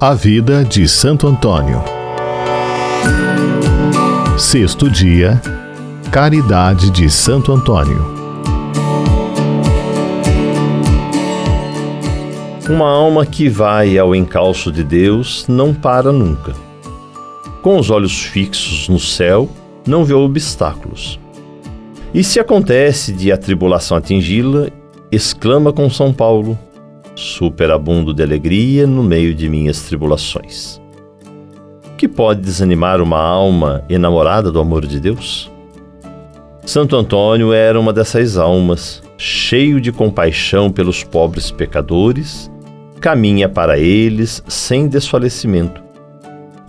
A vida de Santo Antônio. Sexto dia. Caridade de Santo Antônio. Uma alma que vai ao encalço de Deus não para nunca. Com os olhos fixos no céu, não vê obstáculos. E se acontece de a tribulação atingi-la, exclama com São Paulo: superabundo de alegria no meio de minhas tribulações. Que pode desanimar uma alma enamorada do amor de Deus? Santo Antônio era uma dessas almas, cheio de compaixão pelos pobres pecadores, caminha para eles sem desfalecimento.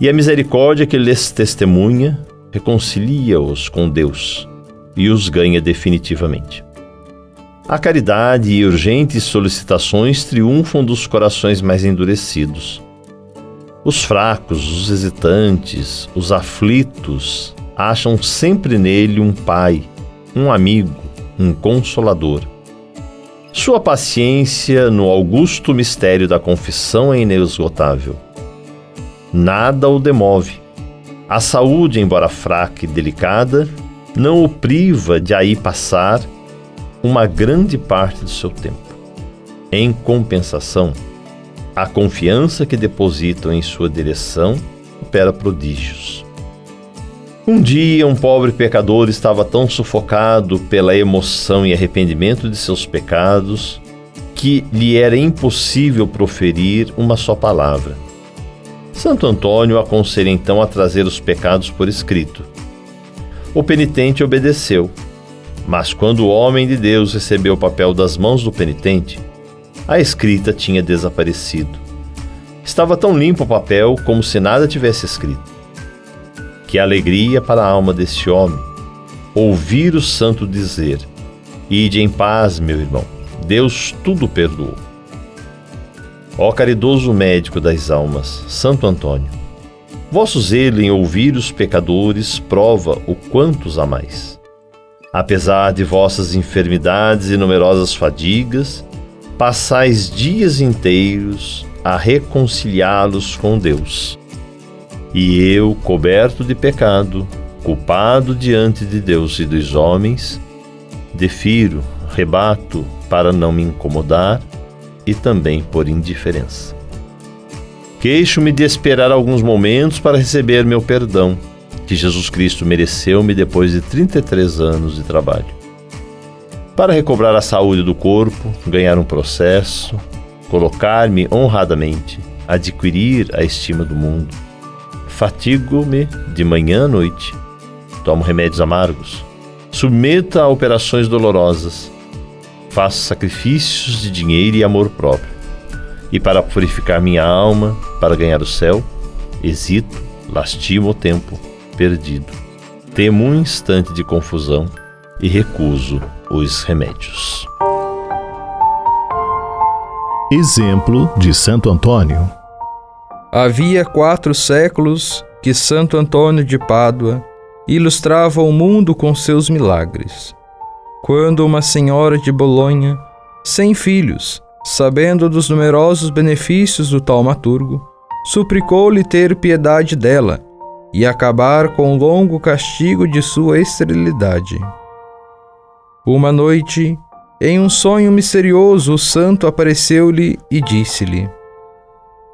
E a misericórdia que lhes testemunha reconcilia-os com Deus e os ganha definitivamente. A caridade e urgentes solicitações triunfam dos corações mais endurecidos. Os fracos, os hesitantes, os aflitos acham sempre nele um pai, um amigo, um consolador. Sua paciência no augusto mistério da confissão é inesgotável. Nada o demove. A saúde, embora fraca e delicada, não o priva de aí passar uma grande parte do seu tempo. Em compensação, a confiança que depositam em sua direção opera prodígios. Um dia, um pobre pecador estava tão sufocado pela emoção e arrependimento de seus pecados que lhe era impossível proferir uma só palavra. Santo Antônio aconselha então a trazer os pecados por escrito. O penitente obedeceu mas quando o homem de Deus recebeu o papel das mãos do penitente, a escrita tinha desaparecido. Estava tão limpo o papel como se nada tivesse escrito. Que alegria para a alma desse homem ouvir o santo dizer: Ide em paz, meu irmão, Deus tudo perdoou. Ó caridoso médico das almas, Santo Antônio, vosso zelo em ouvir os pecadores prova o quanto os amais. Apesar de vossas enfermidades e numerosas fadigas, passais dias inteiros a reconciliá-los com Deus. E eu, coberto de pecado, culpado diante de Deus e dos homens, defiro, rebato para não me incomodar e também por indiferença. Queixo-me de esperar alguns momentos para receber meu perdão que Jesus Cristo mereceu-me depois de 33 anos de trabalho. Para recobrar a saúde do corpo, ganhar um processo, colocar-me honradamente, adquirir a estima do mundo. Fatigo-me de manhã à noite, tomo remédios amargos, submeto a operações dolorosas, faço sacrifícios de dinheiro e amor próprio. E para purificar minha alma, para ganhar o céu, hesito, lastimo o tempo perdido. Temo um instante de confusão e recuso os remédios. Exemplo de Santo Antônio. Havia quatro séculos que Santo Antônio de Pádua ilustrava o mundo com seus milagres. Quando uma senhora de Bolonha, sem filhos, sabendo dos numerosos benefícios do taumaturgo, suplicou-lhe ter piedade dela e acabar com o longo castigo de sua esterilidade. Uma noite, em um sonho misterioso, o santo apareceu-lhe e disse-lhe: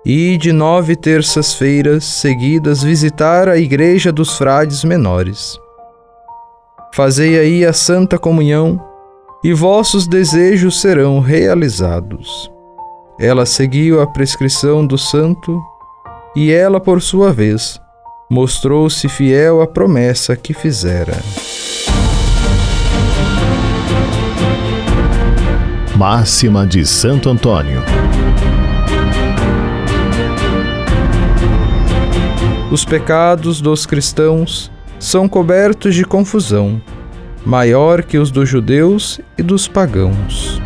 E de nove terças-feiras seguidas visitar a igreja dos frades menores. Fazei aí a santa comunhão, e vossos desejos serão realizados. Ela seguiu a prescrição do santo, e ela, por sua vez, mostrou-se fiel à promessa que fizera. Máxima de Santo Antônio. Os pecados dos cristãos são cobertos de confusão, maior que os dos judeus e dos pagãos.